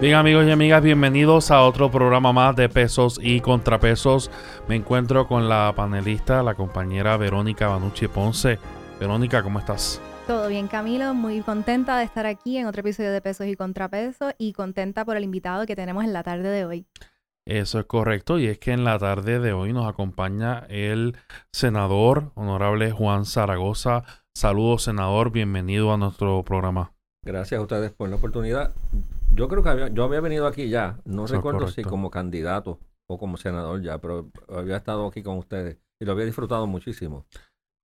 Bien amigos y amigas, bienvenidos a otro programa más de pesos y contrapesos. Me encuentro con la panelista, la compañera Verónica Banucci Ponce. Verónica, ¿cómo estás? Todo bien, Camilo. Muy contenta de estar aquí en otro episodio de Pesos y Contrapesos y contenta por el invitado que tenemos en la tarde de hoy. Eso es correcto, y es que en la tarde de hoy nos acompaña el senador honorable Juan Zaragoza. Saludos, senador, bienvenido a nuestro programa. Gracias a ustedes por la oportunidad. Yo creo que yo había venido aquí ya, no recuerdo si como candidato o como senador ya, pero había estado aquí con ustedes y lo había disfrutado muchísimo.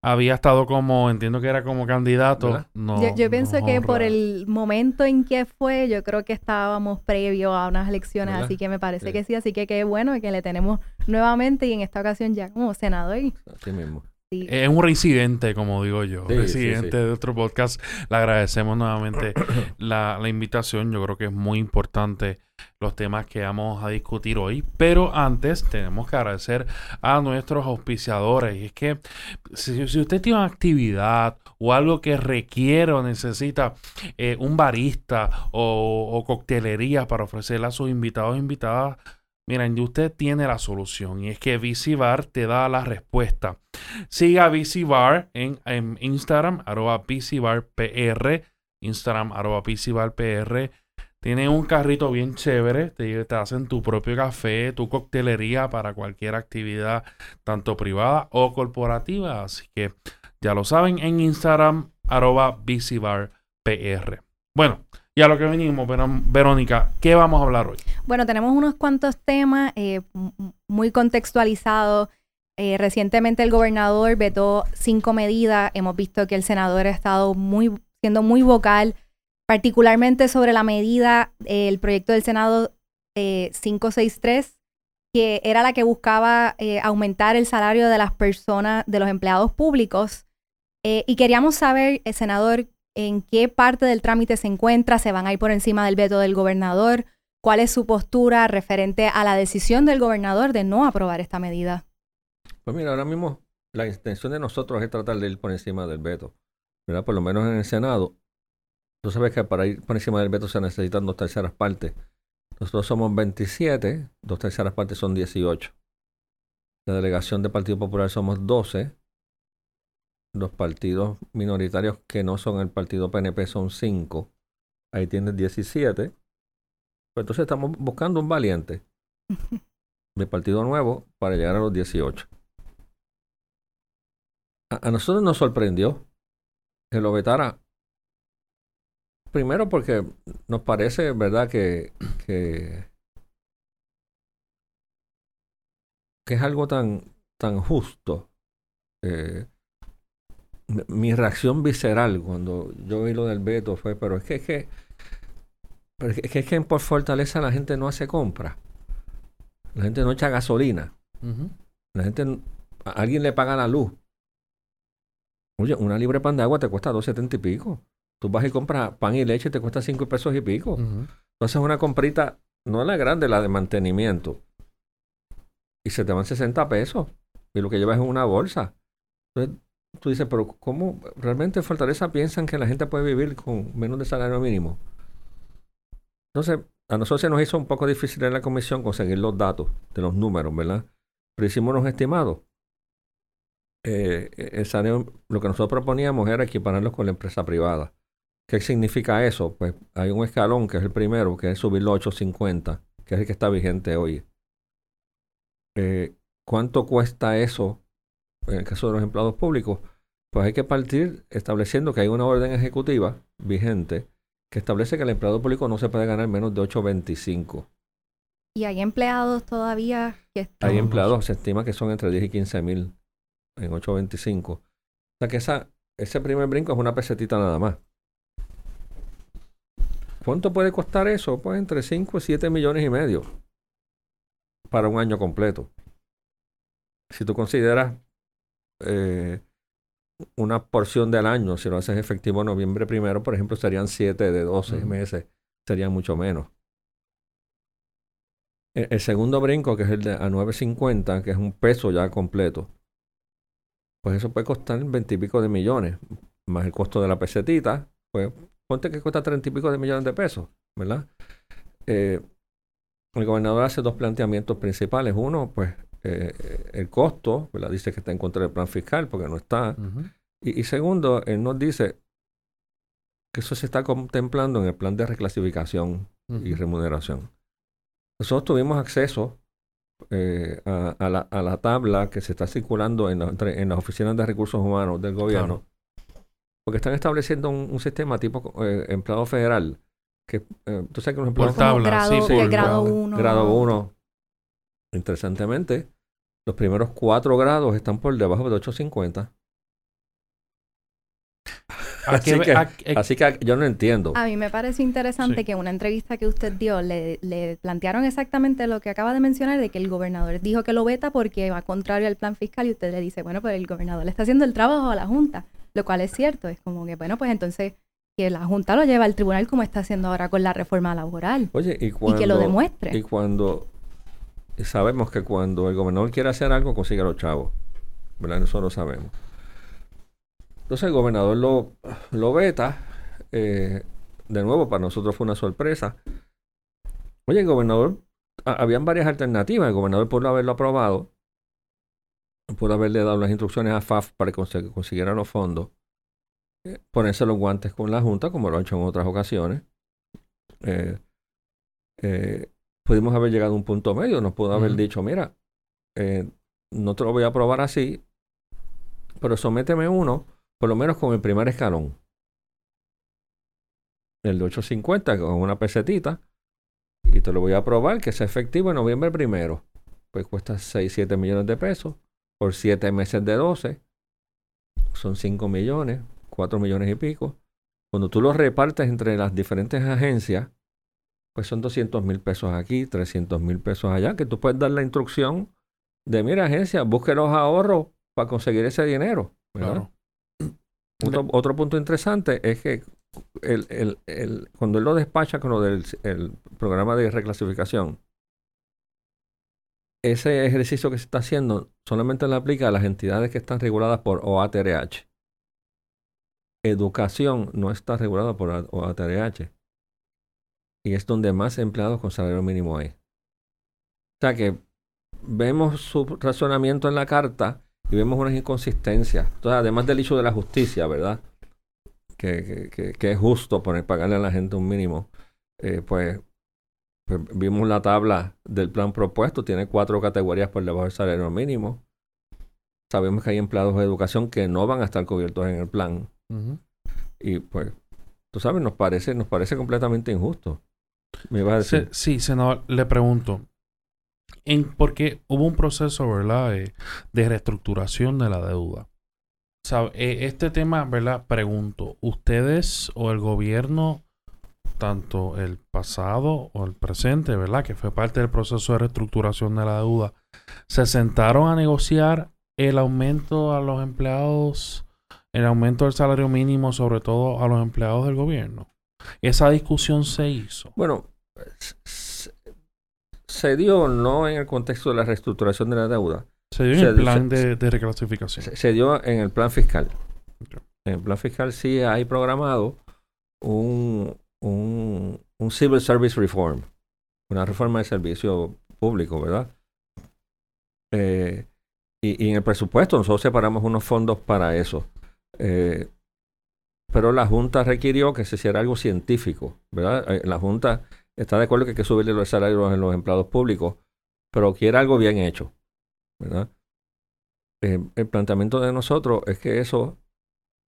Había estado como, entiendo que era como candidato. No, yo, pienso que por el momento en que fue, yo creo que estábamos previo a unas elecciones, así que me parece que sí, así que qué bueno que le tenemos nuevamente y en esta ocasión ya como senador. Así mismo. Es un reincidente, como digo yo. residente de otro podcast. Le agradecemos nuevamente la, invitación. Yo creo que es muy importante los temas que vamos a discutir hoy. Pero antes tenemos que agradecer a nuestros auspiciadores. Y es que si, usted tiene una actividad o algo que requiere o necesita eh, un barista o, o coctelería para ofrecerle a sus invitados e invitadas, Miren, usted tiene la solución y es que VisiBar te da la respuesta. Siga VisiBar en, en Instagram, arroba VisiBarPR, Instagram, arroba VisiBarPR. Tiene un carrito bien chévere, te, te, hacen tu propio café, tu coctelería para cualquier actividad, tanto privada o corporativa. Así que ya lo saben en Instagram, arroba VisiBarPR. Bueno, y a lo que venimos, Verónica, ¿qué vamos a hablar hoy? Bueno, tenemos unos cuantos temas eh, muy contextualizados. Eh, recientemente el gobernador vetó cinco medidas. Hemos visto que el senador ha estado siendo muy vocal, particularmente sobre la medida, eh, el proyecto del Senado 563, que era la que buscaba aumentar el salario de las personas, de los empleados públicos. y queríamos saber, senador, en qué parte del trámite se encuentra, se van a ir por encima del veto del gobernador, cuál es su postura referente a la decisión del gobernador de no aprobar esta medida. Pues mira, ahora mismo la intención de nosotros es tratar de ir por encima del veto, ¿verdad? Por lo menos en el Senado. Tú sabes que para ir por encima del veto se necesitan dos terceras partes. Nosotros somos 27, dos terceras partes son 18. La delegación del Partido Popular somos 12, los partidos minoritarios que no son el partido PNP son 5. Ahí tienes 17. Pues entonces estamos buscando un valiente de partido nuevo para llegar a los 18. A, nosotros nos sorprendió que lo vetara. Primero porque nos parece, ¿verdad?, que, que, que es algo tan, tan justo. Eh, mi reacción visceral cuando yo vi lo del veto fue, pero es que es que, es que, es que por fortaleza la gente no hace compra. La gente no echa gasolina. La gente, a alguien le paga la luz. Oye, una libre pan de agua te cuesta 2.70 y pico. Tú vas y compras pan y leche y te cuesta 5 pesos y pico. Entonces una comprita, no la grande, la de mantenimiento. Y se te van 60 pesos. Y lo que llevas es una bolsa. Entonces, tú dices, pero ¿cómo realmente en Fortaleza piensan que la gente puede vivir con menos de salario mínimo? Entonces, a nosotros se nos hizo un poco difícil en la comisión conseguir los datos de los números, ¿verdad? Pero hicimos unos estimados. Eh, el salario, lo que nosotros proponíamos era equipararlos con la empresa privada. ¿Qué significa eso? Pues hay un escalón que es el primero, que es subirlo a 850, que es el que está vigente hoy. Eh, ¿Cuánto cuesta eso en el caso de los empleados públicos, pues hay que partir estableciendo que hay una orden ejecutiva vigente que establece que el empleado público no se puede ganar menos de 8.25. ¿Y hay empleados todavía que están? Hay empleados, se estima que son entre 10 y 15 mil en 8.25. O sea que esa, ese primer brinco es una pesetita nada más. ¿Cuánto puede costar eso? Pues entre 5 y 7 millones y medio para un año completo. Si tú consideras eh, una porción del año, si lo haces efectivo noviembre primero, por ejemplo, serían 7 de 12 meses, serían mucho menos. E, el, segundo brinco, que es el de a 9.50, que es un peso ya completo, pues eso puede costar 20 y pico de millones, más el costo de la pesetita, pues ponte que cuesta 30 y pico de millones de pesos, ¿verdad? eh, el gobernador hace dos planteamientos principales. Uno, pues eh, el costo, ¿verdad? dice que está en contra del plan fiscal porque no está. y, segundo, él nos dice que eso se está contemplando en el plan de reclasificación y remuneración. Nosotros tuvimos acceso eh, a, la, tabla que se está circulando en, en las oficinas de recursos humanos del gobierno, porque están estableciendo un, sistema tipo eh, empleado federal, que eh, tú sabes que los empleados... Por tabla, grado, sí, grado 1. Grado 1. Interesantemente, los primeros cuatro grados están por debajo de 850. Así que, así que, yo no entiendo. A mí me parece interesante que en una entrevista que usted dio le, le, plantearon exactamente lo que acaba de mencionar, de que el gobernador dijo que lo veta porque va contrario al plan fiscal y usted le dice, bueno, pues el gobernador le está haciendo el trabajo a la Junta, lo cual es cierto. Es como que, bueno, pues entonces que la Junta lo lleva al tribunal como está haciendo ahora con la reforma laboral. Oye, y, que lo demuestre. Y cuando sabemos que cuando el gobernador quiere hacer algo, consigue a los chavos. ¿Verdad? Eso lo sabemos. Entonces el gobernador lo, lo veta. Eh, de nuevo, para nosotros fue una sorpresa. Oye, el gobernador, habían varias alternativas. El gobernador pudo haberlo aprobado. Pudo haberle dado las instrucciones a FAF para que consiguiera los fondos. Eh, ponerse los guantes con la Junta, como lo ha hecho en otras ocasiones. Eh, pudimos haber llegado a un punto medio. Nos pudo haber dicho, mira, no te lo voy a aprobar así, pero sométeme uno por lo menos con el primer escalón. El de 850 con una pesetita. Y te lo voy a probar que sea efectivo en noviembre primero. Pues cuesta 6, 7 millones de pesos. Por 7 meses de 12. Son 5 millones, 4 millones y pico. Cuando tú lo repartes entre las diferentes agencias, pues son 200 mil pesos aquí, 300 mil pesos allá, que tú puedes dar la instrucción de, mira agencia, busque los ahorros para conseguir ese dinero. Claro. Otro, punto interesante es que el, el, cuando él lo despacha con lo del el programa de reclasificación, ese ejercicio que se está haciendo solamente le aplica a las entidades que están reguladas por OATRH. Educación no está regulada por OATRH. Y es donde más empleados con salario mínimo hay. O sea que vemos su razonamiento en la carta y vemos unas inconsistencias. Entonces, además del hecho de la justicia, ¿verdad? Que, que, es justo poner, pagarle a la gente un mínimo, eh, pues, pues, vimos la tabla del plan propuesto, tiene cuatro categorías por debajo del salario mínimo. Sabemos que hay empleados de educación que no van a estar cubiertos en el plan. Y pues, tú sabes, nos parece, nos parece completamente injusto. ¿Me ibas a decir? Sí, senador, le pregunto porque hubo un proceso, ¿verdad?, de, reestructuración de la deuda. Eh, este tema, ¿verdad? Pregunto, ¿ustedes o el gobierno, tanto el pasado o el presente, ¿verdad? Que fue parte del proceso de reestructuración de la deuda, se sentaron a negociar el aumento a los empleados, el aumento del salario mínimo, sobre todo a los empleados del gobierno? Esa discusión se hizo. Bueno, se dio no en el contexto de la reestructuración de la deuda. Se dio en el plan de, reclasificación. Se, dio en el plan fiscal. En el plan fiscal sí hay programado un, un, un Civil Service Reform, una reforma de servicio público, ¿verdad? Eh, y, en el presupuesto nosotros separamos unos fondos para eso. Eh, pero la Junta requirió que se hiciera algo científico, ¿verdad? Eh, la Junta está de acuerdo que hay que subirle los salarios a los empleados públicos, pero quiere algo bien hecho, ¿verdad? Eh, el planteamiento de nosotros es que eso,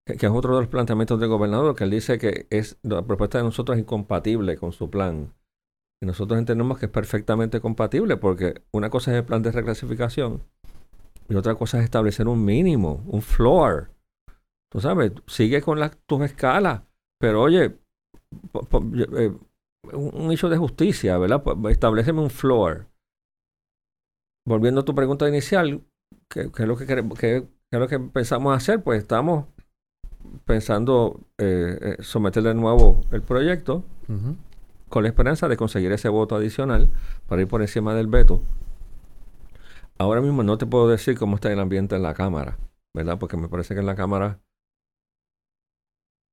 que, es otro de los planteamientos del gobernador, que él dice que es la propuesta de nosotros es incompatible con su plan. Y nosotros entendemos que es perfectamente compatible, porque una cosa es el plan de reclasificación y otra cosa es establecer un mínimo, un floor. Tú sabes, sigue con las, tus escalas, pero oye, eh, un, hecho de justicia, ¿verdad? Pues estableceme un floor. Volviendo a tu pregunta inicial, ¿qué, es lo que, qué, es lo que pensamos hacer? Pues estamos pensando eh, eh, someter de nuevo el proyecto con la esperanza de conseguir ese voto adicional para ir por encima del veto. Ahora mismo no te puedo decir cómo está el ambiente en la Cámara, ¿verdad? Porque me parece que en la Cámara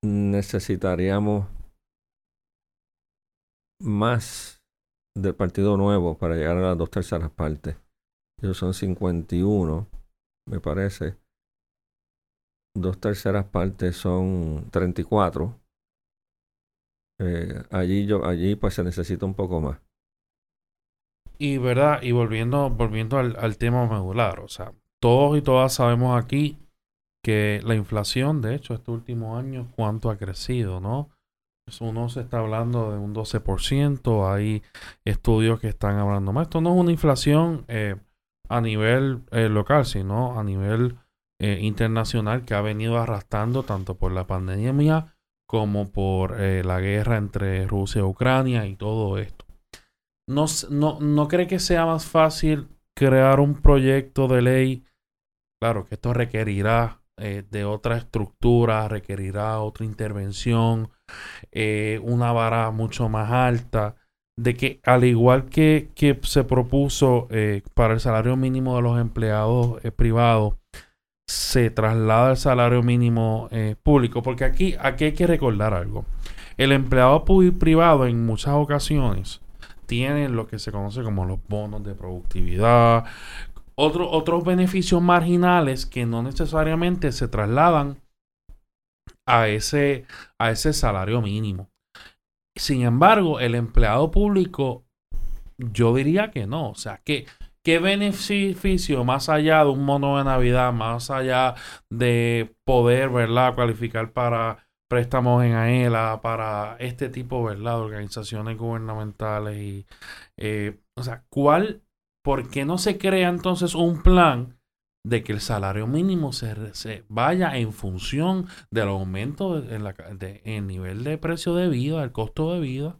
necesitaríamos más del Partido Nuevo para llegar a las dos terceras partes. Ellos son 51, me parece. Dos terceras partes son 34. Eh, allí, yo, allí pues se necesita un poco más. Y verdad, y volviendo, volviendo al, tema medular, o sea, todos y todas sabemos aquí que la inflación, de hecho, este último año, cuánto ha crecido, ¿no? Uno se está hablando de un 12%, hay estudios que están hablando más. Esto no es una inflación eh, a nivel eh, local, sino a nivel eh, internacional que ha venido arrastrando tanto por la pandemia como por la guerra entre Rusia y Ucrania y todo esto. No, no, ¿No cree que sea más fácil crear un proyecto de ley? Claro que esto requerirá eh, de otra estructura, requerirá otra intervención, eh, una vara mucho más alta, de que al igual que, que se propuso eh, para el salario mínimo de los empleados privados, se traslada al salario mínimo público, porque aquí, aquí hay que recordar algo. El empleado privado en muchas ocasiones tiene lo que se conoce como los bonos de productividad, otros beneficios marginales que no necesariamente se trasladan a ese, a ese salario mínimo. Sin embargo, el empleado público, yo diría que no. O sea, que ¿Qué beneficio más allá de un mono de Navidad, más allá de poder, ¿verdad?, cualificar para préstamos en AELA, para este tipo, ¿verdad?, de organizaciones gubernamentales y, eh, o sea, ¿cuál ¿por qué no se crea entonces un plan de que el salario mínimo se, vaya en función del aumento en, la, el nivel de precio de vida, el costo de vida?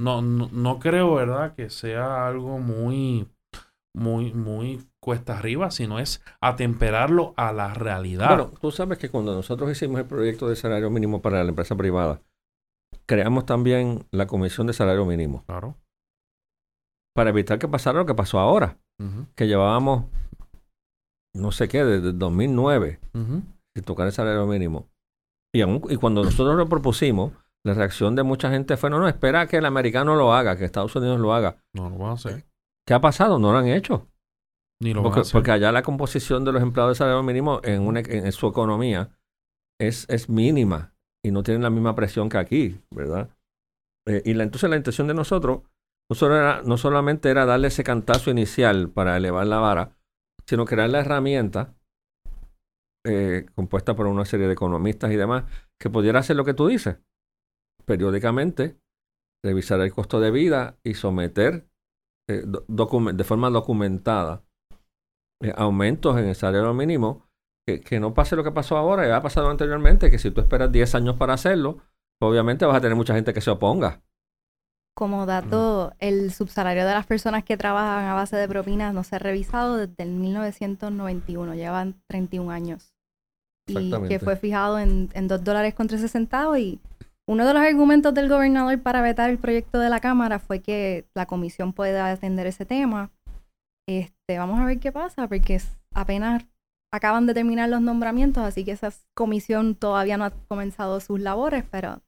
No, no, creo, ¿verdad?, que sea algo muy, muy, muy cuesta arriba, sino es atemperarlo a la realidad. Bueno, tú sabes que cuando nosotros hicimos el proyecto de salario mínimo para la empresa privada, creamos también la comisión de salario mínimo. Claro para evitar que pasara lo que pasó ahora, que llevábamos, no sé qué, desde 2009, sin tocar el salario mínimo. Y, y cuando nosotros lo propusimos, la reacción de mucha gente fue, no, no, espera que el americano lo haga, que Estados Unidos lo haga. No lo van a hacer. ¿Qué ha pasado? No lo han hecho. Ni lo porque, van a hacer. porque allá la composición de los empleados de salario mínimo en, en su economía es, es mínima y no tienen la misma presión que aquí, ¿verdad? Eh, y la, entonces la intención de nosotros no, solamente era darle ese cantazo inicial para elevar la vara, sino crear la herramienta eh, compuesta por una serie de economistas y demás que pudiera hacer lo que tú dices. Periódicamente, revisar el costo de vida y someter eh, de forma documentada eh, aumentos en el salario mínimo, que, no pase lo que pasó ahora, ya ha pasado anteriormente, que si tú esperas 10 años para hacerlo, obviamente vas a tener mucha gente que se oponga. Como dato, el subsalario de las personas que trabajan a base de propinas no se ha revisado desde el 1991, llevan 31 años. Y que fue fijado en, en 2 dólares con 13 centavos. Y uno de los argumentos del gobernador para vetar el proyecto de la Cámara fue que la comisión pueda atender ese tema. Este, vamos a ver qué pasa, porque apenas acaban de terminar los nombramientos, así que esa comisión todavía no ha comenzado sus labores, pero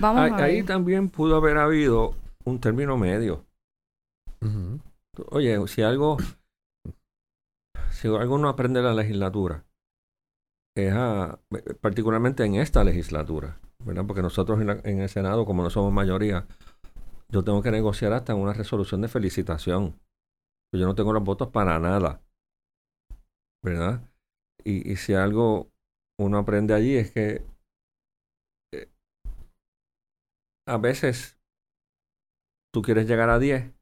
vamos a ver. Ahí también pudo haber habido un término medio. Oye, si algo, si algo no aprende la legislatura, es particularmente en esta legislatura, ¿verdad? Porque nosotros en, el Senado, como no somos mayoría, yo tengo que negociar hasta una resolución de felicitación. Yo no tengo los votos para nada, ¿verdad? Y, y si algo uno aprende allí es que eh, a veces tú quieres llegar a 10,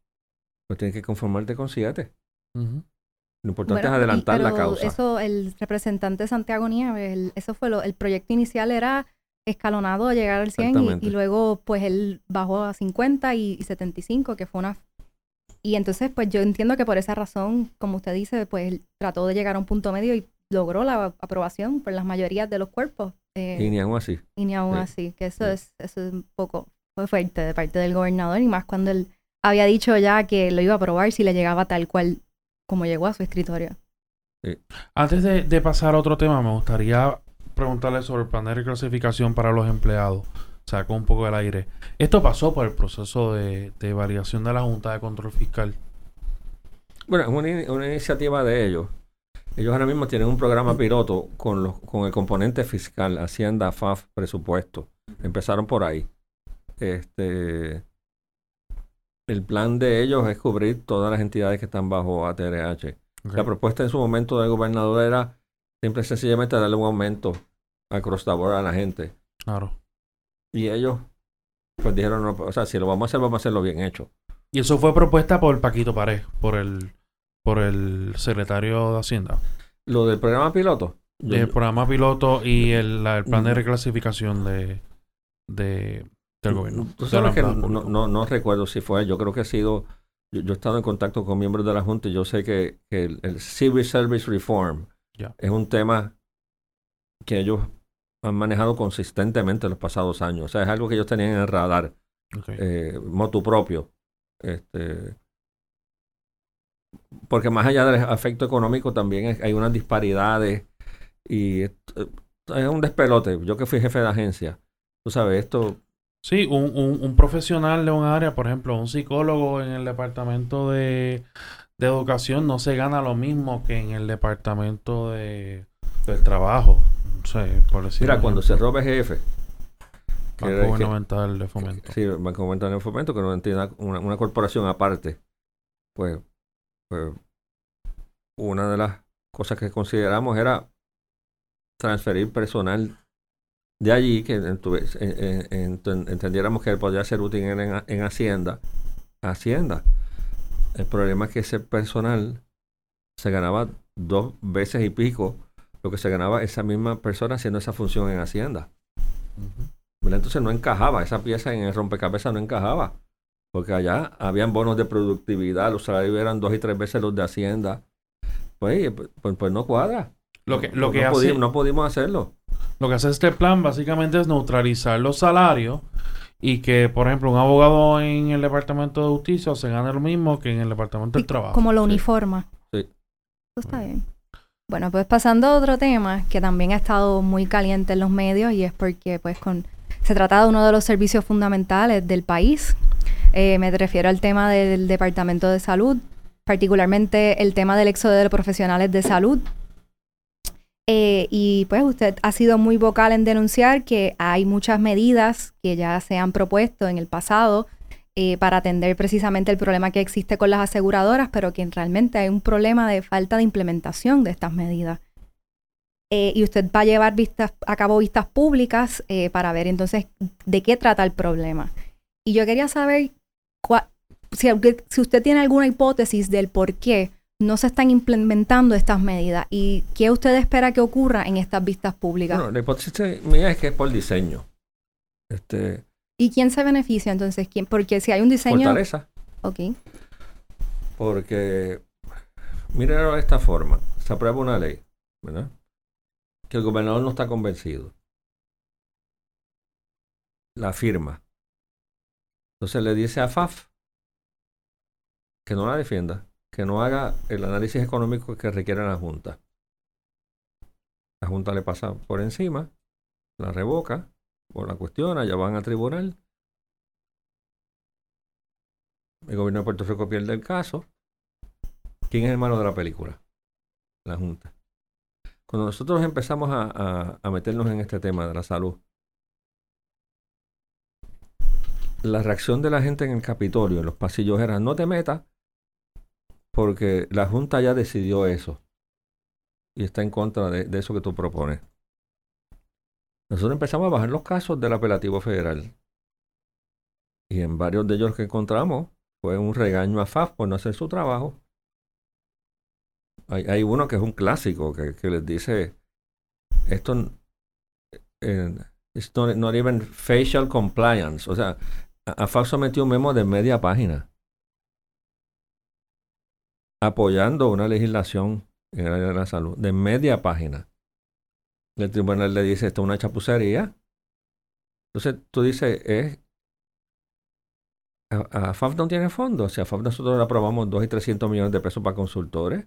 pues tienes que conformarte con 7. Lo importante es adelantar la causa. Eso, el representante Santiago Nieves, eso fue lo, el proyecto inicial era escalonado a llegar al 100 y, luego pues él bajó a 50 y, 75, que fue una... Y entonces pues yo entiendo que por esa razón, como usted dice, pues él trató de llegar a un punto medio y logró la aprobación por las mayorías de los cuerpos. Eh, y ni aún así. Y ni aún así, que eso, es, eso es un poco fue fuerte de parte del gobernador y más cuando él había dicho ya que lo iba a aprobar si le llegaba tal cual como llegó a su escritorio. Antes de, pasar a otro tema, me gustaría preguntarle sobre el plan de reclasificación para los empleados. sacó un poco del aire. Esto pasó por el proceso de, de validación de la Junta de Control Fiscal. Bueno, es una, iniciativa de ellos. Ellos ahora mismo tienen un programa piloto con, los, con el componente fiscal, Hacienda, FAF, presupuesto. Empezaron por ahí. Este, el plan de ellos es cubrir todas las entidades que están bajo ATRH. La propuesta en su momento del gobernador era simple y sencillamente darle un aumento a cross a la gente. Claro. Y ellos pues dijeron, no, o sea, si lo vamos a hacer, vamos a hacerlo bien hecho. Y eso fue propuesta por Paquito Pared, por el, por el secretario de Hacienda. Lo del programa piloto. el programa piloto y el, plan de reclasificación de, de del gobierno. no, no, recuerdo si fue, yo creo que ha sido, yo, he estado en contacto con miembros de la Junta y yo sé que, el, Civil Service Reform es un tema que ellos han manejado consistentemente en los pasados años. O sea, es algo que ellos tenían en el radar, eh, motu propio. Este, porque más allá del efecto económico también hay unas disparidades y es, un despelote. Yo que fui jefe de agencia, tú sabes, esto... Sí, un, un, profesional de un área, por ejemplo, un psicólogo en el departamento de, educación no se gana lo mismo que en el departamento de, del trabajo. por Mira, cuando se robe jefe, Banco Gubernamental de Fomento. Sí, Banco Gubernamental de Fomento, que no entienda una, una corporación aparte. Pues, pues, una de las cosas que consideramos era transferir personal de allí, que entendiéramos que podía ser útil en, en Hacienda, Hacienda. El problema es que ese personal se ganaba dos veces y pico lo que se ganaba esa misma persona haciendo esa función en Hacienda. Entonces no encajaba, esa pieza en el rompecabezas no encajaba. Porque allá habían bonos de productividad, los salarios eran dos y tres veces los de Hacienda. Pues, pues, pues no cuadra. Lo que, lo que no pudimos hacerlo. Lo que hace este plan básicamente es neutralizar los salarios y que, por ejemplo, un abogado en el Departamento de Justicia se gane lo mismo que en el Departamento del Trabajo. Como lo uniforma. Sí. Eso está bien. Bueno, pues pasando a otro tema que también ha estado muy caliente en los medios y es porque pues con se trata de uno de los servicios fundamentales del país. Eh, me refiero al tema del Departamento de Salud, particularmente el tema del éxodo de profesionales de salud. Eh, y pues usted ha sido muy vocal en denunciar que hay muchas medidas que ya se han propuesto en el pasado eh, para atender precisamente el problema que existe con las aseguradoras, pero que realmente hay un problema de falta de implementación de estas medidas. Eh, y usted va a llevar vistas, a cabo vistas públicas para ver entonces de qué trata el problema. Y yo quería saber si, si usted tiene alguna hipótesis del por qué no se están implementando estas medidas y qué usted espera que ocurra en estas vistas públicas. Bueno, la hipótesis mía es que es por diseño. Este, ¿Y quién se beneficia entonces? ¿Quién? Porque si hay un diseño... Fortaleza. Ok. Porque, mírenlo de esta forma. Se aprueba una ley, ¿verdad? que el gobernador no está convencido. La firma. Entonces le dice a FAF que no la defienda, que no haga el análisis económico que requiere la Junta. La Junta le pasa por encima, la revoca, o la cuestiona, ya van a tribunal. El gobierno de Puerto Rico pierde el caso. ¿Quién es el malo de la película? La Junta. Cuando nosotros empezamos a, meternos en este tema de la salud, la reacción de la gente en el Capitolio, en los pasillos, era no te metas porque la Junta ya decidió eso y está en contra de, eso que tú propones. Nosotros empezamos a bajar los casos del apelativo federal y en varios de ellos que encontramos fue un regaño a FAF por no hacer su trabajo hay, uno que es un clásico que, les dice, esto eh, no not, even facial compliance. O sea, AFAC metió un memo de media página apoyando una legislación en el área de la salud, de media página. El tribunal le dice, esto es una chapucería. Entonces tú dices, es... AFAF no tiene fondos. Si AFAF nosotros le aprobamos 2 y 300 millones de pesos para consultores.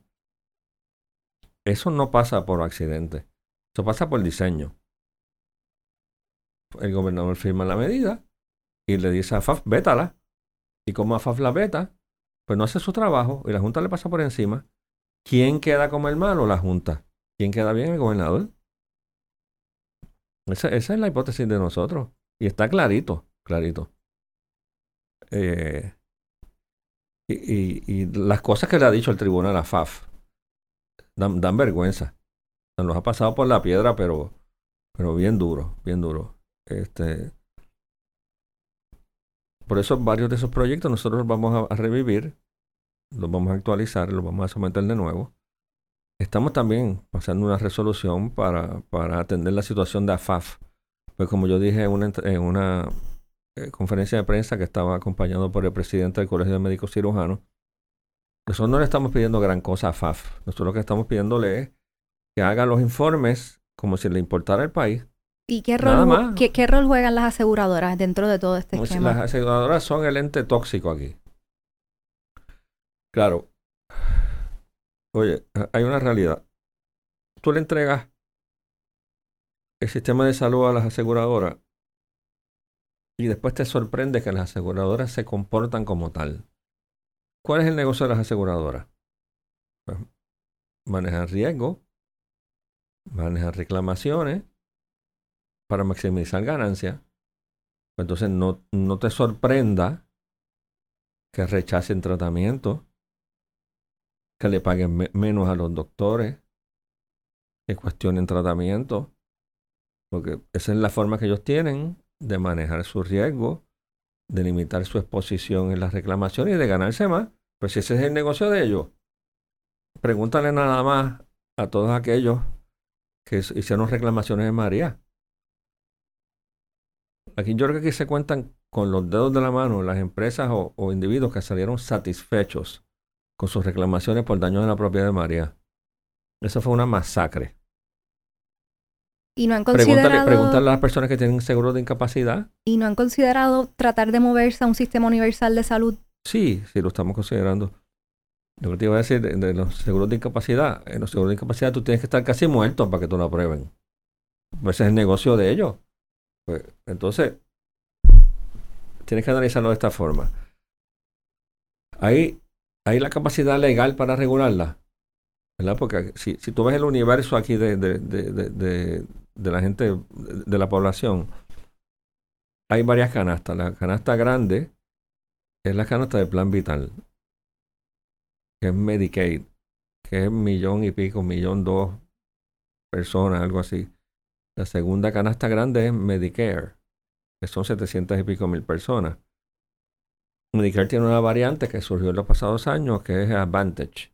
Eso no pasa por accidente. Eso pasa por diseño. el gobernador firma la medida y le dice a FAF, vétala. Y como a FAF la veta, pues no hace su trabajo y la Junta le pasa por encima. ¿Quién queda como el malo? La Junta. ¿Quién queda bien? El gobernador. Esa, es la hipótesis de nosotros. Y está clarito, clarito. Eh, y, las cosas que le ha dicho el tribunal a FAF dan, dan vergüenza. Nos ha pasado por la piedra, pero, pero bien duro, bien duro. Este, por eso varios de esos proyectos nosotros vamos a, revivir, los vamos a actualizar, los vamos a someter de nuevo. Estamos también pasando una resolución para, para atender la situación de AFAF. Pues como yo dije en una, en una eh, conferencia de prensa que estaba acompañado por el presidente del Colegio de Médicos Cirujanos, nosotros no le estamos pidiendo gran cosa a AFAF. Nosotros lo que estamos pidiéndole es que haga los informes como si le importara el país ¿Y qué rol, qué, rol juegan las aseguradoras dentro de todo este esquema? Las aseguradoras son el ente tóxico aquí. Claro. Oye, hay una realidad. Tú le entregas el sistema de salud a las aseguradoras y después te sorprende que las aseguradoras se comportan como tal. ¿Cuál es el negocio de las aseguradoras? Pues, manejar riesgo, manejar reclamaciones, para maximizar ganancias, pues entonces no, no te sorprenda que rechacen tratamiento, que le paguen menos a los doctores, que cuestionen tratamiento, porque esa es la forma que ellos tienen de manejar su riesgo, de limitar su exposición en las reclamaciones y de ganarse más. Pues si ese es el negocio de ellos, pregúntale nada más a todos aquellos que hicieron reclamaciones de María. Aquí yo creo que aquí se cuentan con los dedos de la mano las empresas o, individuos que salieron satisfechos con sus reclamaciones por daños en la propiedad de María. Eso fue una masacre. Y no han considerado... Pregúntale, a las personas que tienen seguro de incapacidad. ¿Y no han considerado tratar de moverse a un sistema universal de salud? Sí, sí, lo estamos considerando. Lo que te iba a decir de, los seguros de incapacidad. En los seguros de incapacidad tú tienes que estar casi muerto para que tú lo aprueben. Ese es el negocio de ellos. Pues, entonces, tienes que analizarlo de esta forma. Hay, hay la capacidad legal para regularla. ¿Verdad? Porque si, si tú ves el universo aquí de, de, de, de, la gente, de la población, hay varias canastas. La canasta grande es la canasta del plan vital, que es Medicaid, que es millón y pico, millón dos personas, algo así. La segunda canasta grande es Medicare, que son 700 y pico mil personas. Medicare tiene una variante que surgió en los pasados años, que es Advantage.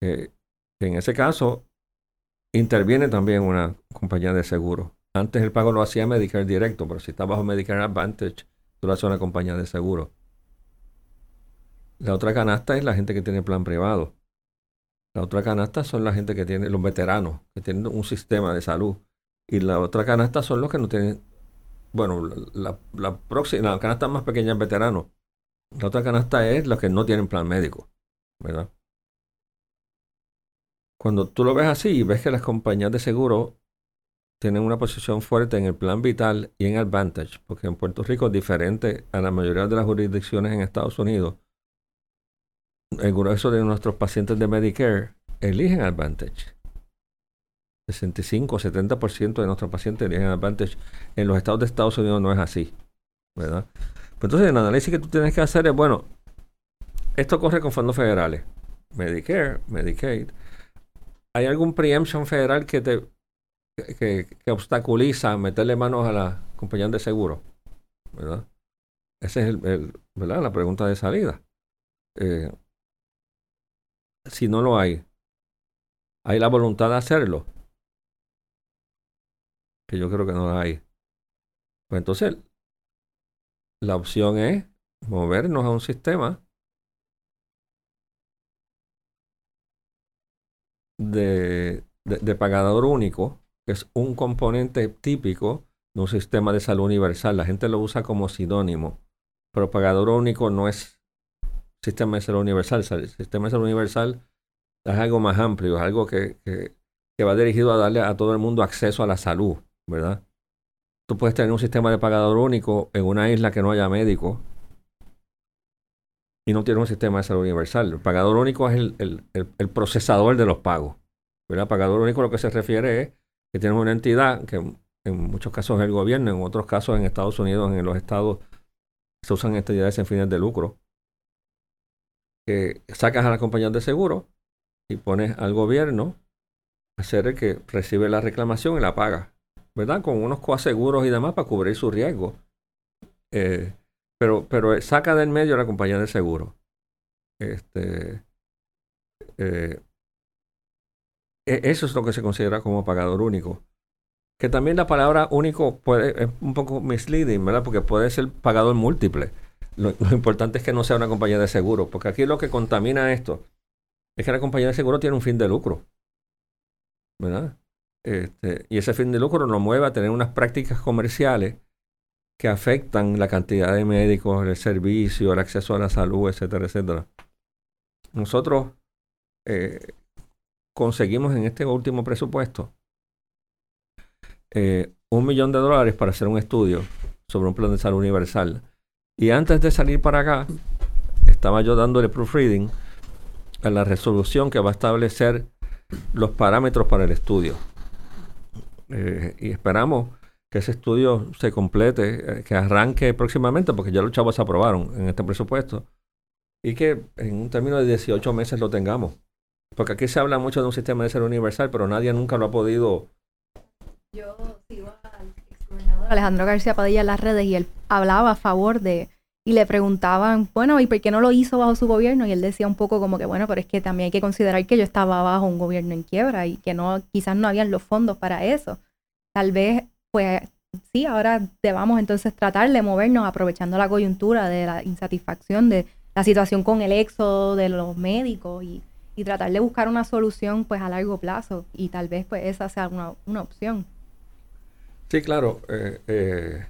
En ese caso interviene también una compañía de seguro. Antes el pago lo hacía Medicare directo, pero si está bajo Medicare Advantage, tú lo haces una compañía de seguro. La otra canasta es la gente que tiene plan privado. La otra canasta son la gente que tiene, los veteranos, que tienen un sistema de salud y la otra canasta son los que no tienen. Bueno, la, próxima, la canasta más pequeña es veterano. La otra canasta es los que no tienen plan médico, ¿verdad? Cuando tú lo ves así y ves que las compañías de seguro tienen una posición fuerte en el plan vital y en Advantage, porque en Puerto Rico diferente a la mayoría de las jurisdicciones en Estados Unidos. El grueso de nuestros pacientes de Medicare eligen Advantage. 65 o 70% de nuestros pacientes tienen Advantage. En los estados de Estados Unidos no es así. ¿Verdad? Pues entonces, el análisis que tú tienes que hacer es, bueno, esto corre con fondos federales. Medicare, Medicaid. ¿Hay algún preemption federal que te que, obstaculiza meterle manos a la compañía de seguro? ¿Verdad? Esa es el, ¿verdad? la pregunta de salida. Eh, si no lo hay, ¿hay la voluntad de hacerlo? Que yo creo que no la hay. Pues entonces, la opción es movernos a un sistema de, de, pagador único, que es un componente típico de un sistema de salud universal. La gente lo usa como sinónimo, pero pagador único no es sistema de salud universal. El sistema de salud universal es algo más amplio, es algo que, que, que va dirigido a darle a todo el mundo acceso a la salud. ¿Verdad? tú puedes tener un sistema de pagador único en una isla que no haya médico y no tiene un sistema de salud universal. El pagador único es el, procesador de los pagos. El pagador único lo que se refiere es que tienes una entidad que en muchos casos es el gobierno, en otros casos en Estados Unidos, en los estados, se usan entidades en fines de lucro, que sacas a la compañía de seguro y pones al gobierno a ser el que recibe la reclamación y la paga, ¿verdad? Con unos coaseguros y demás para cubrir su riesgo. Eh, pero, pero saca del medio la compañía de seguro. Este, eh, e, eso es lo que se considera como pagador único. Que también la palabra único puede, es un poco misleading, ¿verdad? Porque puede ser pagador múltiple. Lo, importante es que no sea una compañía de seguro, porque aquí lo que contamina esto es que la compañía de seguro tiene un fin de lucro. ¿Verdad? Este, y ese fin de lucro nos mueve a tener unas prácticas comerciales que afectan la cantidad de médicos, el servicio, el acceso a la salud, etcétera, etcétera. Nosotros eh, conseguimos en este último presupuesto eh, un millón de dólares para hacer un estudio sobre un plan de salud universal. Y antes de salir para acá, estaba yo dándole proofreading a la resolución que va a establecer los parámetros para el estudio. Eh, y esperamos que ese estudio se complete, eh, que arranque próximamente, porque ya los chavos se aprobaron en este presupuesto, y que en un término de 18 meses lo tengamos. Porque aquí se habla mucho de un sistema de salud universal, pero nadie nunca lo ha podido yo sigo al gobernador Alejandro García Padilla en las redes y él hablaba a favor de, y le preguntaban, bueno, ¿y por qué no lo hizo bajo su gobierno? Y él decía un poco como que, bueno, pero es que también hay que considerar que yo estaba bajo un gobierno en quiebra y que no, quizás no habían los fondos para eso. Tal vez, pues sí, ahora debamos entonces tratar de movernos aprovechando la coyuntura de la insatisfacción de la situación con el éxodo de los médicos y, y tratar de buscar una solución pues a largo plazo y tal vez pues esa sea una, una opción. Sí, claro. Eh, eh,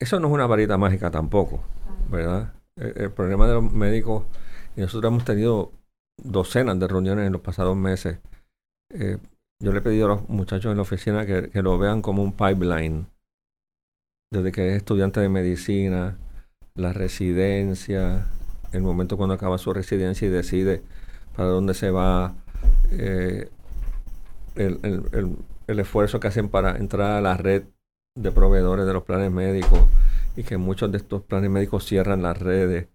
eso no es una varita mágica tampoco, ¿verdad? Eh, el, problema de los médicos, y nosotros hemos tenido docenas de reuniones en los pasados meses. yo le he pedido a los muchachos en la oficina que, que lo vean como un pipeline, desde que es estudiante de medicina, la residencia, el momento cuando acaba su residencia y decide para dónde se va, eh, el, esfuerzo que hacen para entrar a la red de proveedores de los planes médicos y que muchos de estos planes médicos cierran las redes.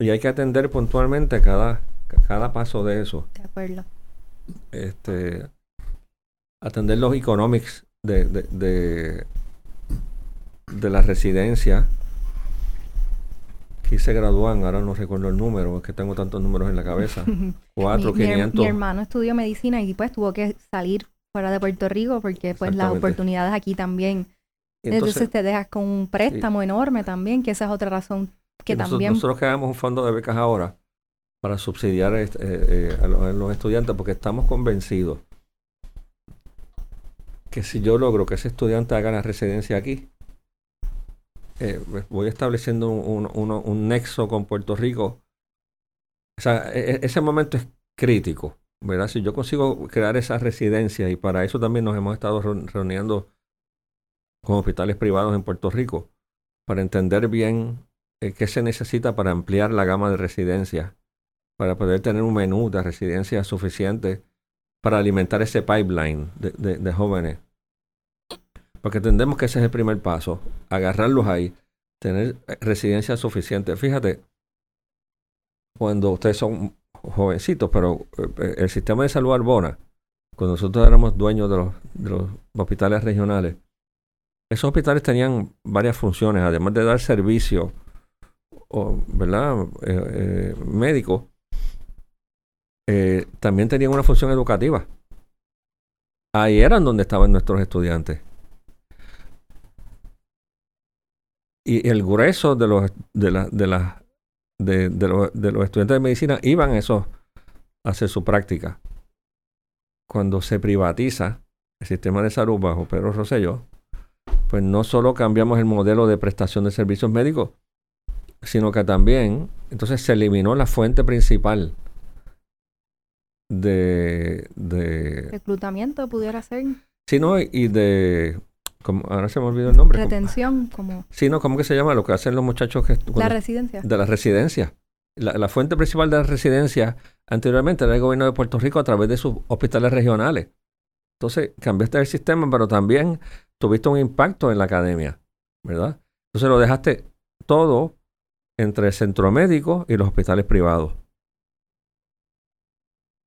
Y hay que atender puntualmente cada, cada paso de eso. De acuerdo. Este, atender los economics de, de, de, de la residencia. Aquí se gradúan, ahora no recuerdo el número, es que tengo tantos números en la cabeza. Cuatro, mi, hermano estudió medicina y pues tuvo que salir fuera de Puerto Rico porque pues las oportunidades aquí también. Entonces, te dejas con un préstamo enorme también, que esa es otra razón que también... Nosotros, creamos un fondo de becas ahora para subsidiar eh, eh, a, los, estudiantes porque estamos convencidos que si yo logro que ese estudiante haga la residencia aquí, eh, pues, voy estableciendo un, un, nexo con Puerto Rico. O sea, e, e, ese momento es crítico, ¿verdad? Si yo consigo crear esa residencia y para eso también nos hemos estado reuniendo con hospitales privados en Puerto Rico para entender bien eh, qué se necesita para ampliar la gama de residencias, para poder tener un menú de residencias suficiente para alimentar ese pipeline de, de jóvenes. Porque entendemos que ese es el primer paso, agarrarlos ahí, tener eh, residencias suficientes. Fíjate, cuando ustedes son jovencitos, pero eh, el sistema de salud Arbona, cuando nosotros éramos dueños de los, hospitales regionales, esos hospitales tenían varias funciones, además de dar servicio, o, ¿verdad? Eh, eh, médico, también tenían una función educativa. Ahí eran donde estaban nuestros estudiantes. Y el grueso de, los, de, la, de las de, de, los estudiantes de medicina iban a eso a hacer su práctica. Cuando se privatiza el sistema de salud bajo Pedro Rosselló, pues no solo cambiamos el modelo de prestación de servicios médicos, sino que también, entonces se eliminó la fuente principal. de, de... Reclutamiento pudiera ser. Sí, no, y de... Como, ahora se me olvidó el nombre. Retención, como... Sí, no, ¿cómo que se llama? Lo que hacen los muchachos que... la residencia. De la residencia. La, la, fuente principal de la residencia anteriormente era el gobierno de Puerto Rico a través de sus hospitales regionales. Entonces, cambiaste el sistema, pero también tuviste un impacto en la academia, ¿verdad? Entonces lo dejaste todo entre el centro médico y los hospitales privados.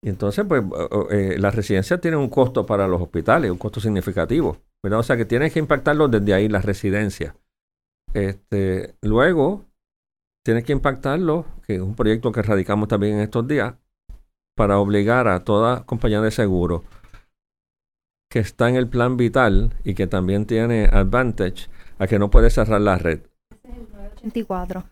Y entonces, pues, eh, la residencia tiene un costo para los hospitales, un costo significativo, ¿verdad? O sea que tienes que impactarlo desde ahí, la residencia. Este, luego, tienes que impactarlo, que es un proyecto que radicamos también en estos días, para obligar a toda compañía de seguro que está en el plan vital y que también tiene Advantage a que no puede cerrar la red. 84,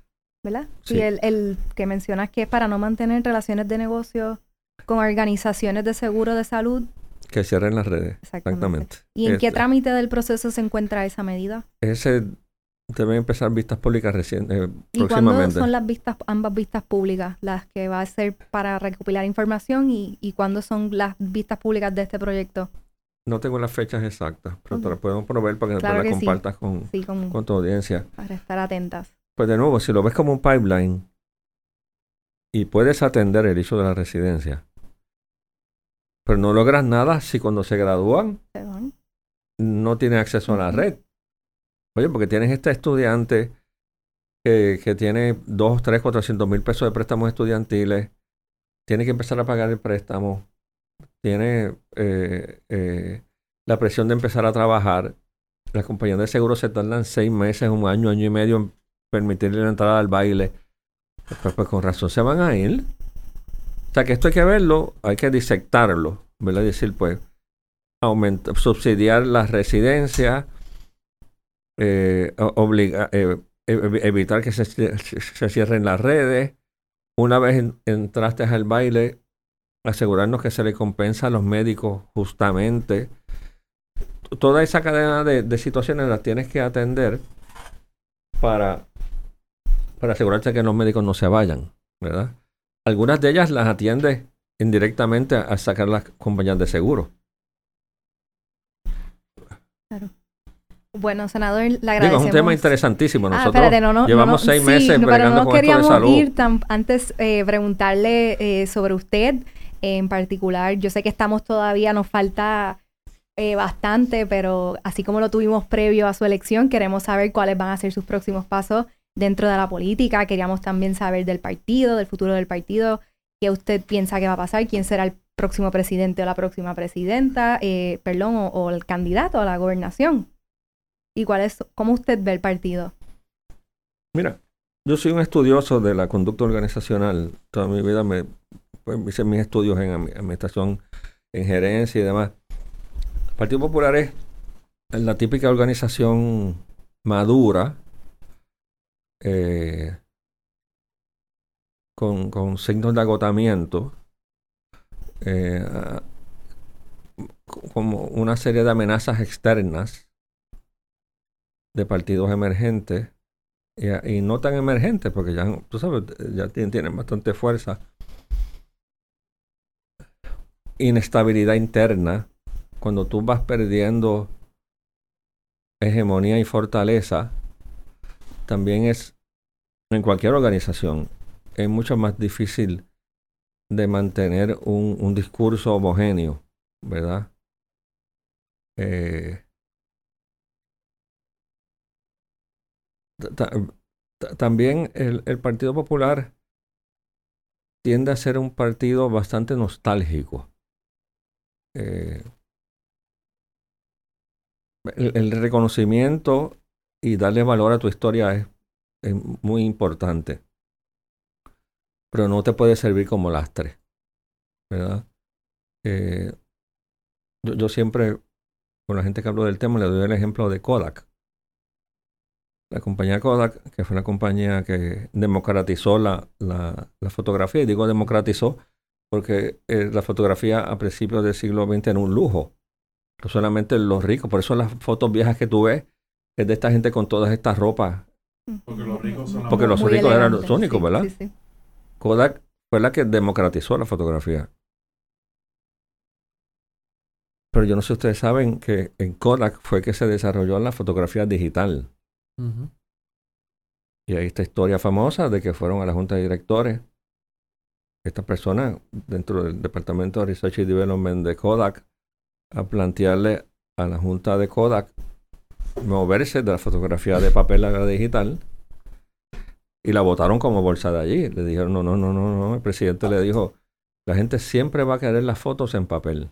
¿verdad? Sí. Y el, el que mencionas que es para no mantener relaciones de negocio con organizaciones de seguro de salud. Que cierren las redes. Exactamente. ¿Y en qué este. trámite del proceso se encuentra esa medida? Ese deben empezar vistas públicas recién, eh, ¿Y cuándo son las vistas, ambas vistas públicas, las que va a ser para recopilar información y, y cuándo son las vistas públicas de este proyecto? No tengo las fechas exactas, pero te las podemos proveer para que las compartas con, con tu audiencia. Para estar atentas. Pues de nuevo, si lo ves como un pipeline y puedes atender el issue de la residencia, pero no logras nada si cuando se gradúan no tienen acceso a la red. Oye, porque tienes este estudiante que, que tiene 2, 3, 400 mil pesos de préstamos estudiantiles, tiene que empezar a pagar el préstamo, tiene eh, eh, la presión de empezar a trabajar. Las compañías de seguro se tardan seis meses, un año, año y medio en permitirle la entrada al baile. Pues, pues con razón se van a ir. O sea que esto hay que verlo, hay que disectarlo, ¿verdad? decir, pues, aumentar, subsidiar las residencias, eh, eh, evitar que se, se, cierren las redes. Una vez entraste al baile, asegurarnos que se le compensa a los médicos justamente. Toda esa cadena de, de situaciones las tienes que atender para, para asegurarte que los médicos no se vayan, ¿verdad? Algunas de ellas las atiende indirectamente a, sacar las compañías de seguro. Claro. Bueno, senador, le agradecemos. Digo, es un tema interesantísimo. Ah, Nosotros llevamos seis meses sí, pero no queríamos ir tan, antes eh, preguntarle eh, sobre usted en particular. Yo sé que estamos todavía, nos falta eh, bastante, pero así como lo tuvimos previo a su elección, queremos saber cuáles van a ser sus próximos pasos dentro de la política. Queríamos también saber del partido, del futuro del partido, qué usted piensa que va a pasar, quién será el próximo presidente o la próxima presidenta, eh, perdón, o, el candidato a la gobernación. ¿Y cuál es, cómo usted ve el partido? Mira, yo soy un estudioso de la conducta organizacional. Toda mi vida me pues, hice mis estudios en administración, en gerencia y demás. El Partido Popular es la típica organización madura, eh, con, signos de agotamiento, eh, como una serie de amenazas externas de partidos emergentes y, no tan emergentes porque ya tú sabes ya tienen, bastante fuerza. Inestabilidad interna cuando tú vas perdiendo hegemonía y fortaleza también es en cualquier organización es mucho más difícil de mantener un, un discurso homogéneo, ¿verdad? Eh, también el, el, Partido Popular tiende a ser un partido bastante nostálgico. Eh, el, el, reconocimiento y darle valor a tu historia es, es muy importante pero no te puede servir como lastre, ¿verdad? Eh, yo, siempre, con la gente que hablo del tema, le doy el ejemplo de Kodak. La compañía Kodak, que fue una compañía que democratizó la, la, fotografía, y digo democratizó porque eh, la fotografía a principios del siglo XX era un lujo, solamente los ricos, por eso las fotos viejas que tú ves es de esta gente con todas estas ropas. Porque los ricos, son porque los ricos eran los únicos, ¿verdad? Sí, sí. Kodak fue la que democratizó la fotografía. Pero yo no sé si ustedes saben que en Kodak fue que se desarrolló la fotografía digital. Y hay esta historia famosa de que fueron a la junta de directores. Esta persona dentro del Departamento de Research y Development de Kodak a plantearle a la junta de Kodak moverse de la fotografía de papel a la digital y la votaron como bolsa de allí. Le dijeron, no, no, no, no, no. El presidente le dijo, la gente siempre va a querer las fotos en papel.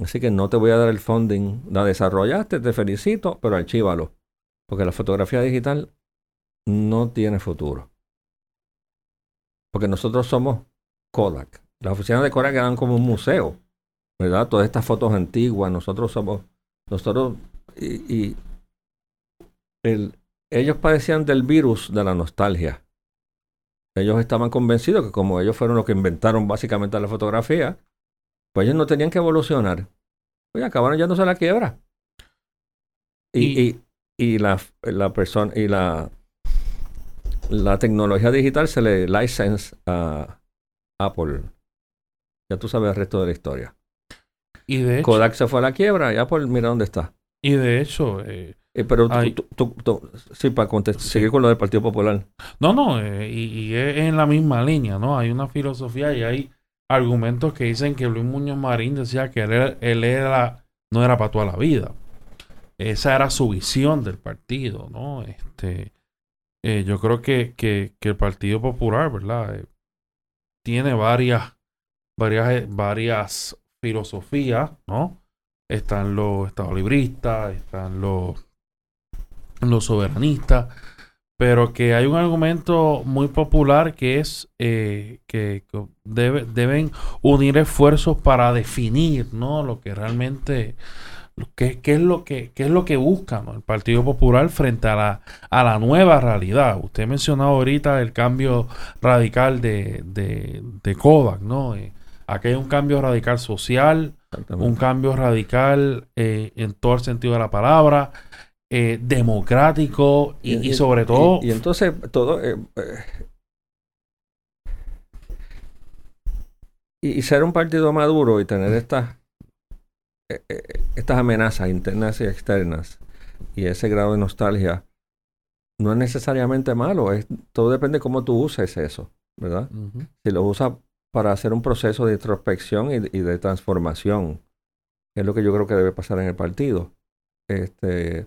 Así que no te voy a dar el funding. La desarrollaste, te felicito, pero archívalo. Porque la fotografía digital no tiene futuro. Porque nosotros somos Kodak. Las oficinas de Kodak eran como un museo. ¿Verdad? Todas estas fotos antiguas. Nosotros somos. Nosotros. Y, el, ellos padecían del virus de la nostalgia. Ellos estaban convencidos que como ellos fueron los que inventaron básicamente la fotografía, pues ellos no tenían que evolucionar. Pues acabaron yéndose a la quiebra. Y, y, y la, la persona y la, la tecnología digital se le license a Apple. Ya tú sabes el resto de la historia. Y de hecho, Kodak se fue a la quiebra y Apple mira dónde está. Y de hecho, eh, eh, pero tú, sí, para seguir con lo del Partido Popular. No, no, eh, y, es en la misma línea, ¿no? Hay una filosofía y hay argumentos que dicen que Luis Muñoz Marín decía que él, era, no era para toda la vida. Esa era su visión del partido, ¿no? Este, eh, yo creo que, que, que, el Partido Popular, ¿verdad? tiene varias, varias, varias filosofías, ¿no? Están los estados libristas, están los los soberanistas, pero que hay un argumento muy popular que es eh, que deben unir esfuerzos para definir ¿no? lo que realmente qué, qué es lo que qué es lo que busca el Partido Popular frente a la, a la nueva realidad. Usted mencionado ahorita el cambio radical de, de, de Kodak, ¿no? Eh, aquí hay un cambio radical social, un cambio radical eh, en todo el sentido de la palabra eh, democrático y, sobre todo... Y, entonces todo... Eh, y, ser un partido maduro y tener estas, estas amenazas internas y externas y ese grado de nostalgia no es necesariamente malo. Es, todo depende de cómo tú uses eso, ¿verdad? Si lo usas para hacer un proceso de introspección y, y, de transformación, es lo que yo creo que debe pasar en el partido. Este,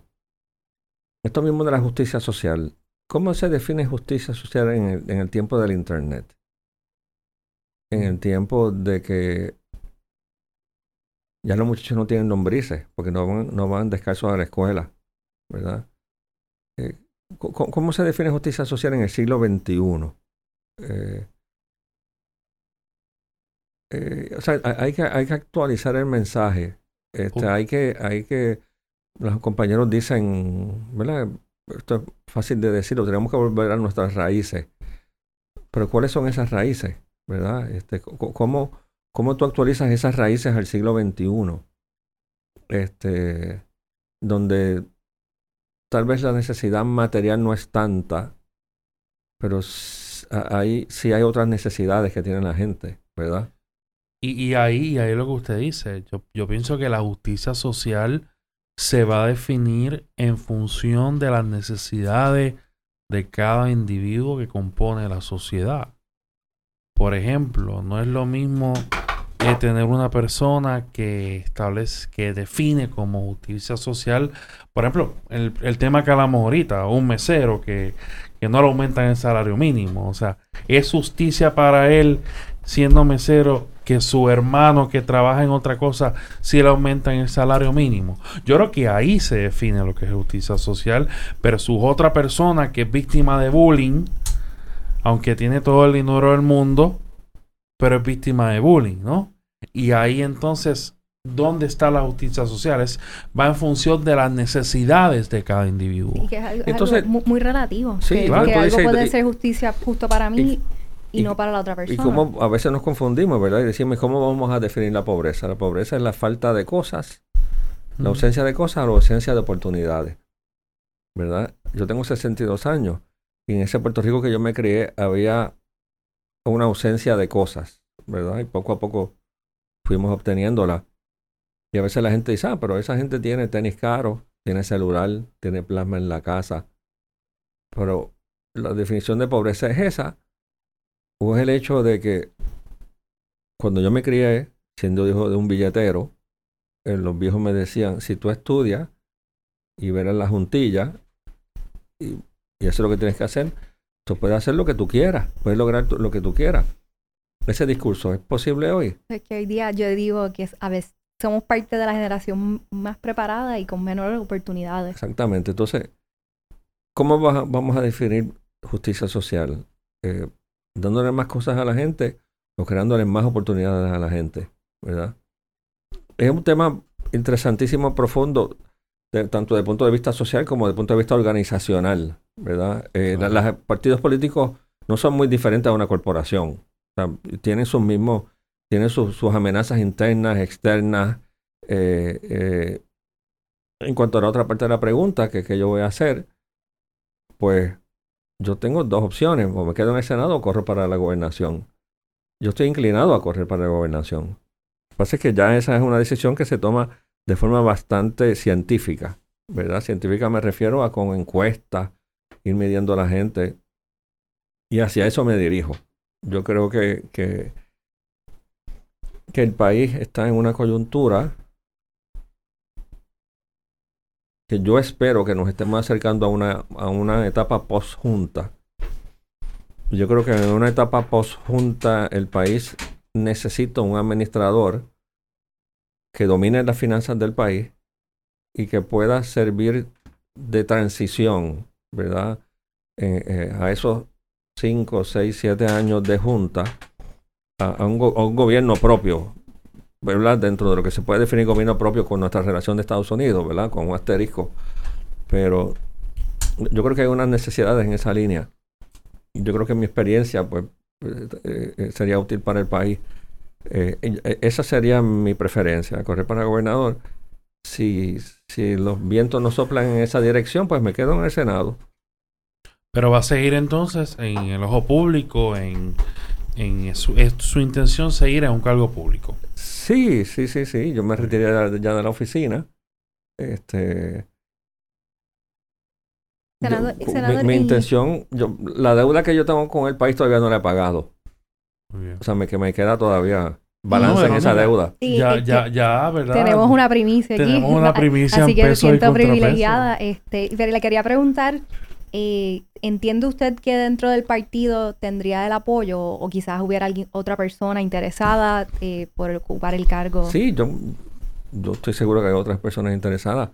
esto mismo de la justicia social. ¿Cómo se define justicia social en el, tiempo del Internet? En el tiempo de que ya los muchachos no tienen lombrices porque no van, no van descalzos a la escuela, ¿verdad? Eh, ¿cómo, se define justicia social en el siglo XXI? Eh, eh, o sea, hay que, hay que actualizar el mensaje. Este, hay que, hay que los compañeros dicen, ¿verdad? Esto es fácil de decirlo, tenemos que volver a nuestras raíces. Pero ¿cuáles son esas raíces? ¿Verdad? Este, ¿cómo, ¿Cómo tú actualizas esas raíces al siglo XXI? Este, donde tal vez la necesidad material no es tanta, pero ahí sí hay otras necesidades que tiene la gente, ¿verdad? Y, y ahí, ahí lo que usted dice, yo, yo pienso que la justicia social se va a definir en función de las necesidades de cada individuo que compone la sociedad. Por ejemplo, no es lo mismo eh, tener una persona que establece, que define como justicia social, por ejemplo, el, el tema que hablamos ahorita, un mesero que, que no le aumentan el salario mínimo. O sea, es justicia para él siendo mesero que su hermano que trabaja en otra cosa si le aumentan el salario mínimo. Yo creo que ahí se define lo que es justicia social, pero su otra persona que es víctima de bullying, aunque tiene todo el dinero del mundo, pero es víctima de bullying, ¿no? Y ahí entonces, ¿dónde está la justicia social? Es, va en función de las necesidades de cada individuo. que es algo, entonces, muy, relativo. Sí, que, algo puede ser justicia justo para mí y, no para la otra persona. Y como a veces nos confundimos, ¿verdad? Y decimos, ¿cómo vamos a definir la pobreza? La pobreza es la falta de cosas, la ausencia de cosas o la ausencia de oportunidades, ¿verdad? Yo tengo 62 años y en ese Puerto Rico que yo me crié había una ausencia de cosas, ¿verdad? Y poco a poco fuimos obteniéndola. Y a veces la gente dice, ah, pero esa gente tiene tenis caro, tiene celular, tiene plasma en la casa. Pero la definición de pobreza es esa, o es el hecho de que cuando yo me crié, siendo hijo de un billetero, eh, los viejos me decían, si tú estudias y verás la juntilla, y, y eso es lo que tienes que hacer, tú puedes hacer lo que tú quieras, puedes lograr lo que tú quieras. Ese discurso, ¿es posible hoy? Es que hoy día yo digo que a veces somos parte de la generación más preparada y con menores oportunidades. Exactamente. Entonces, ¿cómo vamos a definir justicia social? Eh, dándole más cosas a la gente o creándole más oportunidades a la gente, ¿verdad? Es un tema interesantísimo, profundo, tanto desde el punto de vista social como desde el punto de vista organizacional, ¿verdad? Eh, los partidos políticos no son muy diferentes a una corporación. tienen sus mismos, tienen sus, amenazas internas, externas. Eh, eh, en cuanto a la otra parte de la pregunta que, que yo voy a hacer, pues yo tengo dos opciones, o me quedo en el Senado o corro para la gobernación. Yo estoy inclinado a correr para la gobernación. Lo que pasa es que ya esa es una decisión que se toma de forma bastante científica, ¿verdad? Científica me refiero a con encuestas, ir midiendo a la gente, y hacia eso me dirijo. Yo creo que, que, que el país está en una coyuntura que yo espero que nos estemos acercando a una, a una etapa post-junta. Yo creo que en una etapa post-junta el país necesita un administrador que domine las finanzas del país y que pueda servir de transición, ¿verdad? Eh, eh, a esos 5, 6, 7 años de junta, a, un, a un gobierno propio, Dentro de lo que se puede definir gobierno propio con nuestra relación de Estados Unidos, ¿verdad? Con un asterisco. Pero yo creo que hay unas necesidades en esa línea. Yo creo que mi experiencia, pues, eh, eh, sería útil para el país. Eh, esa sería mi preferencia, correr para gobernador. Si, si los vientos no soplan en esa dirección, pues me quedo en el Senado. Pero va a seguir entonces en el ojo público, en, en su, es su intención seguir en un cargo público. Sí, sí, sí, sí. Yo me retiré ya de la oficina. Este. mi, intención, yo, la deuda que yo tengo con el país todavía no la he pagado. O sea, me, que me queda todavía balance en esa deuda. ya, ya, ya, ¿verdad? Tenemos una primicia aquí. Tenemos una primicia Así que me siento privilegiada. Este, pero le quería preguntar eh, ¿Entiende usted que dentro del partido tendría el apoyo o quizás hubiera alguien, otra persona interesada eh, por ocupar el cargo? Sí, yo, yo estoy seguro que hay otras personas interesadas.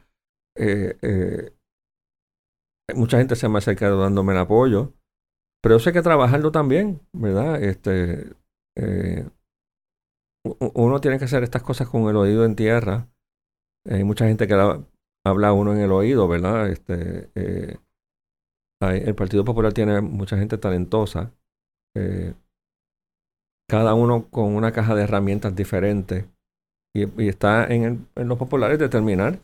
Eh, eh, mucha gente se me ha acercado dándome el apoyo, pero eso hay que trabajarlo también, ¿verdad? Este, uno tiene que hacer estas cosas con el oído en tierra. Hay mucha gente que habla uno en el oído, ¿verdad? Este, el Partido Popular tiene mucha gente talentosa, eh, cada uno con una caja de herramientas diferentes, y, está en, los populares determinar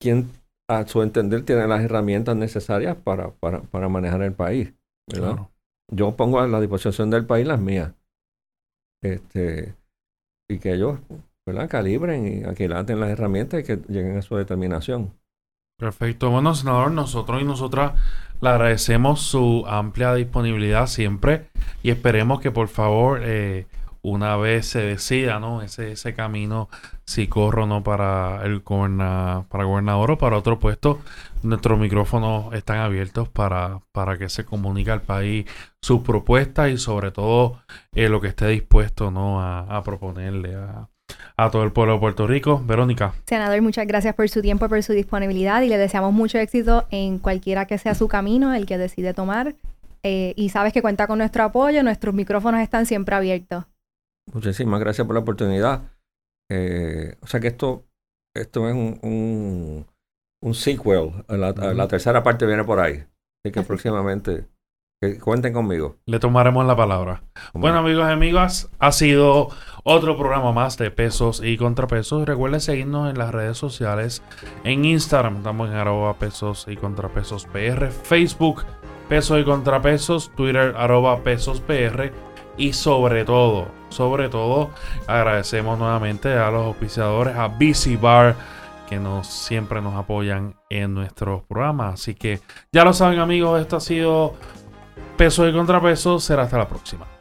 quién a su entender tiene las herramientas necesarias para, para, para manejar el país. Yo pongo a la disposición del país las mías. Este, y que ellos ¿verdad? calibren y aquilaten las herramientas y que lleguen a su determinación. Perfecto. Bueno, senador, nosotros y nosotras le agradecemos su amplia disponibilidad siempre y esperemos que por favor eh, una vez se decida ¿no? ese, ese camino, si corro no para el para gobernador o para otro puesto, nuestros micrófonos están abiertos para, para que se comunique al país sus propuestas y sobre todo eh, lo que esté dispuesto ¿no? a proponerle a, a todo el pueblo de Puerto Rico. Verónica. Senador, muchas gracias por su tiempo, por su disponibilidad y le deseamos mucho éxito en cualquiera que sea su camino, el que decide tomar. Eh, y sabes que cuenta con nuestro apoyo, nuestros micrófonos están siempre abiertos. Muchísimas gracias por la oportunidad. Eh, o sea que esto, esto es un, un, sequel. La, la, tercera parte viene por ahí. Así que próximamente cuenten conmigo. Le tomaremos la palabra. Bueno, amigos y amigas, ha sido otro programa más de pesos y contrapesos. Recuerden seguirnos en las redes sociales. En Instagram estamos en arroba pesos y contrapesos PR. Facebook, pesos y contrapesos. Twitter, arroba pesos PR. Y sobre todo, sobre todo, agradecemos nuevamente a los auspiciadores, a BC Bar, que nos, siempre nos apoyan en nuestros programas. Así que ya lo saben amigos, esto ha sido Peso y Contrapeso. Será hasta la próxima.